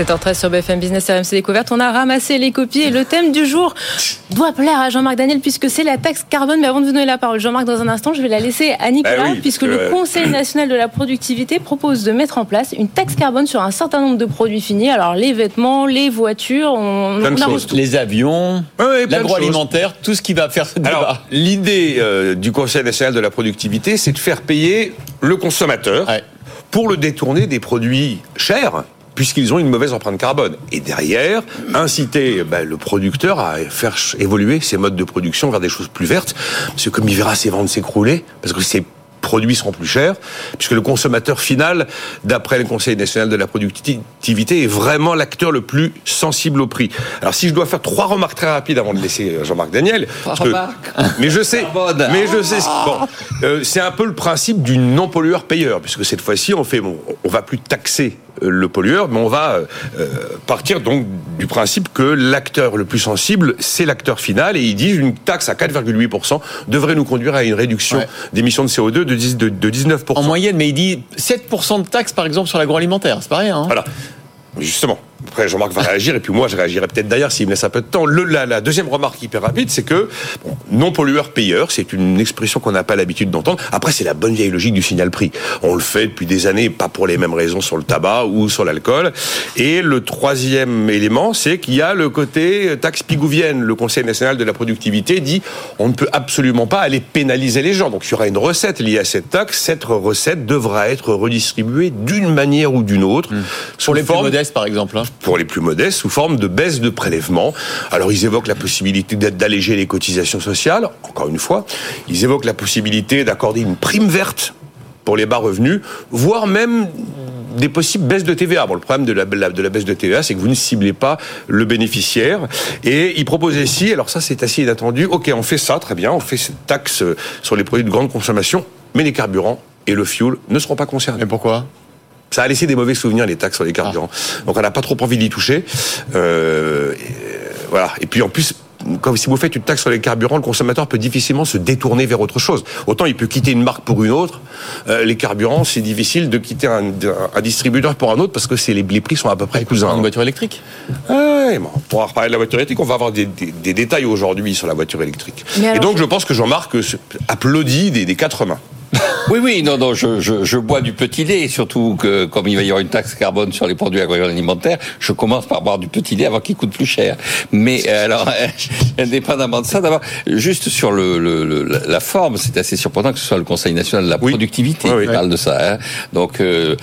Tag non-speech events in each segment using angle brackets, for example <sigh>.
7h13 sur BFM Business RMC Découverte. On a ramassé les copies et le thème du jour doit plaire à Jean-Marc Daniel puisque c'est la taxe carbone. Mais avant de vous donner la parole, Jean-Marc, dans un instant, je vais la laisser à Nicolas Bah oui, puisque le euh, Conseil <clears throat> national de la productivité propose de mettre en place une taxe carbone sur un certain nombre de produits finis. Alors les vêtements, les voitures, on, Plein de on arrose tout. Les avions, Ouais, ouais, plein de l'agroalimentaire, tout ce qui va faire ce débat. Alors, l'idée euh, du Conseil national de la productivité, c'est de faire payer le consommateur Ouais. pour le détourner des produits chers puisqu'ils ont une mauvaise empreinte carbone. Et derrière, inciter ben, le producteur à faire évoluer ses modes de production vers des choses plus vertes, parce que comme il verra ses ventes s'écrouler, parce que ses produits seront plus chers, puisque le consommateur final, d'après le Conseil national de la productivité, est vraiment l'acteur le plus sensible au prix. Alors si je dois faire trois remarques très rapides avant de laisser euh, Jean-Marc Daniel, parce que- <laughs> mais je sais, mais je sais, bon, euh, c'est un peu le principe du non pollueur payeur, puisque cette fois-ci on fait, bon, on va plus taxer le pollueur, mais on va euh, partir donc du principe que l'acteur le plus sensible, c'est l'acteur final, et ils disent une taxe à 4,8% devrait nous conduire à une réduction Ouais. d'émissions de CO2 de, 10 de, de 19%. En moyenne, mais il dit 7% de taxes, par exemple, sur l'agroalimentaire. C'est pas rien. hein. Voilà. Justement. Après, Jean-Marc va réagir, et puis moi, je réagirai peut-être d'ailleurs s'il me laisse un peu de temps. Le, la, la deuxième remarque hyper rapide, c'est que bon, non pollueur-payeur, c'est une expression qu'on n'a pas l'habitude d'entendre. Après, c'est la bonne vieille logique du signal prix. On le fait depuis des années, pas pour les mêmes raisons sur le tabac ou sur l'alcool. Et le troisième élément, c'est qu'il y a le côté taxe pigouvienne. Le Conseil national de la productivité dit on ne peut absolument pas aller pénaliser les gens. Donc, il y aura une recette liée à cette taxe. Cette recette devra être redistribuée d'une manière ou d'une autre. sous Pour les plus forme- modestes, par exemple. hein. Pour les plus modestes sous forme de baisse de prélèvements. Alors ils évoquent la possibilité d'alléger les cotisations sociales, encore une fois. Ils évoquent la possibilité d'accorder une prime verte pour les bas revenus, voire même des possibles baisses de TVA. Bon, le problème de la, baisse de TVA, c'est que vous ne ciblez pas le bénéficiaire. Et ils proposent ici, alors ça c'est assez inattendu, ok, on fait ça, très bien, on fait cette taxe sur les produits de grande consommation, mais les carburants et le fuel ne seront pas concernés. Mais pourquoi? Ça a laissé des mauvais souvenirs, les taxes sur les carburants. Donc on n'a pas trop envie d'y toucher. Euh, et, euh, voilà. Et puis en plus, quand, si vous faites une taxe sur les carburants, le consommateur peut difficilement se détourner vers autre chose. Autant il peut quitter une marque pour une autre. Euh, les carburants, c'est difficile de quitter un, un- un distributeur pour un autre parce que c'est les, les prix sont à peu près cousins. Une voiture électrique Ah ouais, bon, on pourra reparler de la voiture électrique. On va avoir des, des- des détails aujourd'hui sur la voiture électrique. Mais Et alors- donc je pense que Jean-Marc applaudit des, des quatre mains. Oui, oui, non, non, je, je, je bois du petit lait, surtout que comme il va y avoir une taxe carbone sur les produits agroalimentaires, je commence par boire du petit lait avant qu'il coûte plus cher. Mais euh, alors, <laughs> indépendamment de ça, d'abord, juste sur le, le- le- la- forme, c'est assez surprenant que ce soit le Conseil national de la Oui. productivité Oui, oui. qui parle de ça. hein. Donc, euh,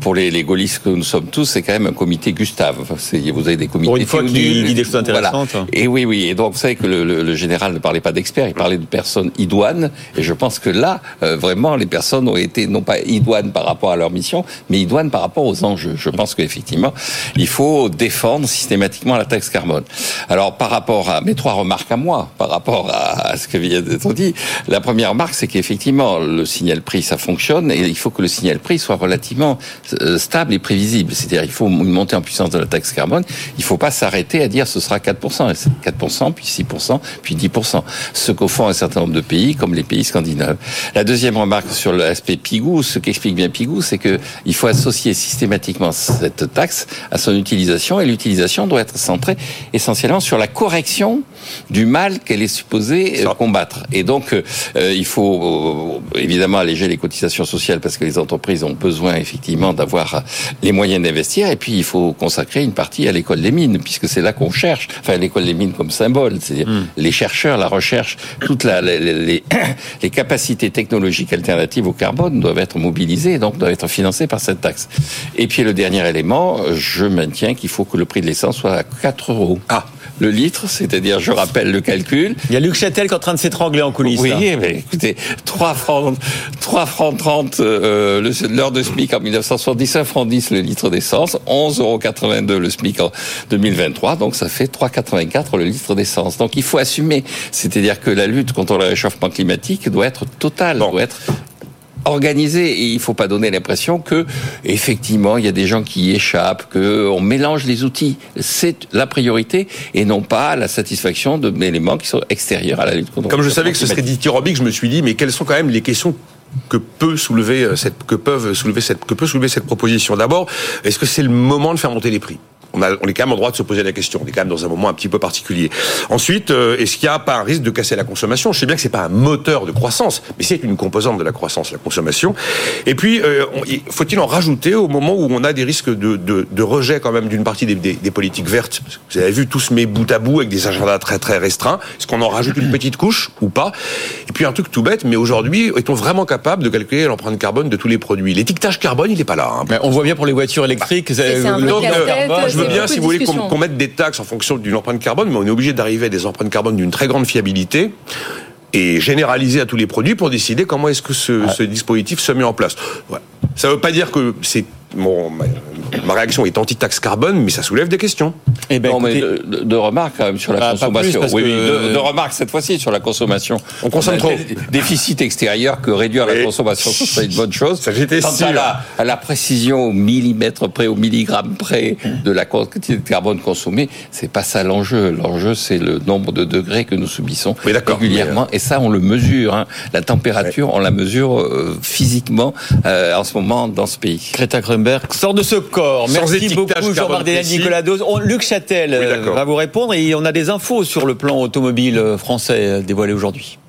pour les, les gaullistes que nous sommes tous, c'est quand même un comité Gustave. Enfin, vous avez des comités Pour une fois qu'il Théodule. dit des choses intéressantes. Et oui, oui. Et donc, vous savez que le, le- le général ne parlait pas d'experts, il parlait de personnes idoines. Et je pense que là, euh, vraiment, les personnes ont été non pas idoines par rapport à leur mission, mais idoines par rapport aux enjeux. Je pense qu'effectivement, il faut défendre systématiquement la taxe carbone. Alors, par rapport à mes trois remarques à moi, par rapport à, ce que vient d'être dit, la première remarque, c'est qu'effectivement, le signal prix, ça fonctionne, et il faut que le signal prix soit relativement euh, stable et prévisible. C'est-à-dire, il faut une montée en puissance de la taxe carbone. Il ne faut pas s'arrêter à dire ce sera 4%, et c'est 4%, puis 6%, puis 10%. Ce qu'au un certain nombre de pays, comme les pays scandinaves. La deuxième remarque sur l'aspect Pigou, ce qu'explique bien Pigou, c'est que il faut associer systématiquement cette taxe à son utilisation, et l'utilisation doit être centrée essentiellement sur la correction du mal qu'elle est supposée euh, combattre. Et donc, euh, euh, il faut euh, évidemment alléger les cotisations sociales parce que les entreprises ont besoin effectivement d'avoir les moyens d'investir. Et puis, il faut consacrer une partie à l'école des mines, puisque c'est là qu'on cherche. Enfin, l'école des mines comme symbole, c'est-à-dire les chercheurs, la recherche, toutes la, les, les, <coughs> les capacités technologiques alternatives au carbone doivent être mobilisées, et donc doivent être financées par cette taxe. Et puis, le dernier élément, je maintiens qu'il faut que le prix de l'essence soit à 4 euros. Ah. Le litre, c'est-à-dire, je rappelle le calcul, Il y a Luc Châtel qui est en train de s'étrangler en coulisses. oui, mais écoutez, 3 francs, 3 francs 30 euh, l'heure de SMIC en 1970, 1 franc 10 le litre d'essence, 11,82 euros le SMIC en 2023, donc ça fait 3,84 le litre d'essence. Donc il faut assumer, c'est-à-dire que la lutte contre le réchauffement climatique doit être totale, Bon. doit être organisé et il faut pas donner l'impression que effectivement il y a des gens qui y échappent, que on mélange les outils. C'est la priorité et non pas la satisfaction d'éléments qui sont extérieurs à la lutte contre. Comme je savais que ce serait dithyrambique, je me suis dit, mais quelles sont quand même les questions que peut soulever euh, cette que peuvent soulever cette que peut soulever cette proposition? D'abord, est-ce que c'est le moment de faire monter les prix? On, a, on est quand même en droit de se poser la question. On est quand même dans un moment un petit peu particulier. Ensuite, euh, est-ce qu'il n'y a pas un risque de casser la consommation? Je sais bien que c'est pas un moteur de croissance, mais c'est une composante de la croissance, la consommation. Et puis, euh, faut-il en rajouter au moment où on a des risques de, de, de rejet quand même d'une partie des, des, des politiques vertes? Parce que Vous avez vu tous mes bout à bout avec des agendas très très restreints. Est-ce qu'on en rajoute une petite couche ou pas? Et puis un truc tout bête, mais aujourd'hui, est-on vraiment capable de calculer l'empreinte carbone de tous les produits? L'étiquetage carbone, il n'est pas là. hein. Mais on voit bien pour les voitures électriques, le carbone, je c'est bien, si vous voulez, qu'on mette des taxes en fonction d'une empreinte carbone, mais on est obligé d'arriver à des empreintes carbone d'une très grande fiabilité et généraliser à tous les produits pour décider comment est-ce que ce, ce dispositif se met en place. Ça ne veut pas dire que c'est ma, réaction est anti-taxe carbone, mais ça soulève des questions. Eh ben, non, mais écoutez, de, de- de remarques quand même sur la Bah, consommation. oui, oui, de, de remarques cette fois-ci sur la consommation. On consomme trop. Déficit extérieur que réduire la Oui. consommation, ça, c'est une bonne chose. Ça, j'étais sûr. à la, à la précision au millimètre près, au milligramme près de la quantité de carbone consommée, c'est pas ça l'enjeu. L'enjeu, c'est le nombre de degrés que nous subissons d'accord. régulièrement. Et ça, on le mesure. hein. La température, on la mesure euh, physiquement euh, en ce moment dans ce pays. Greta Thunberg sort de ce corps. Merci beaucoup Jean-Marc. Nicolas Dose. Luc Châtel euh, va vous répondre et on a des infos sur le plan automobile français euh, dévoilé aujourd'hui.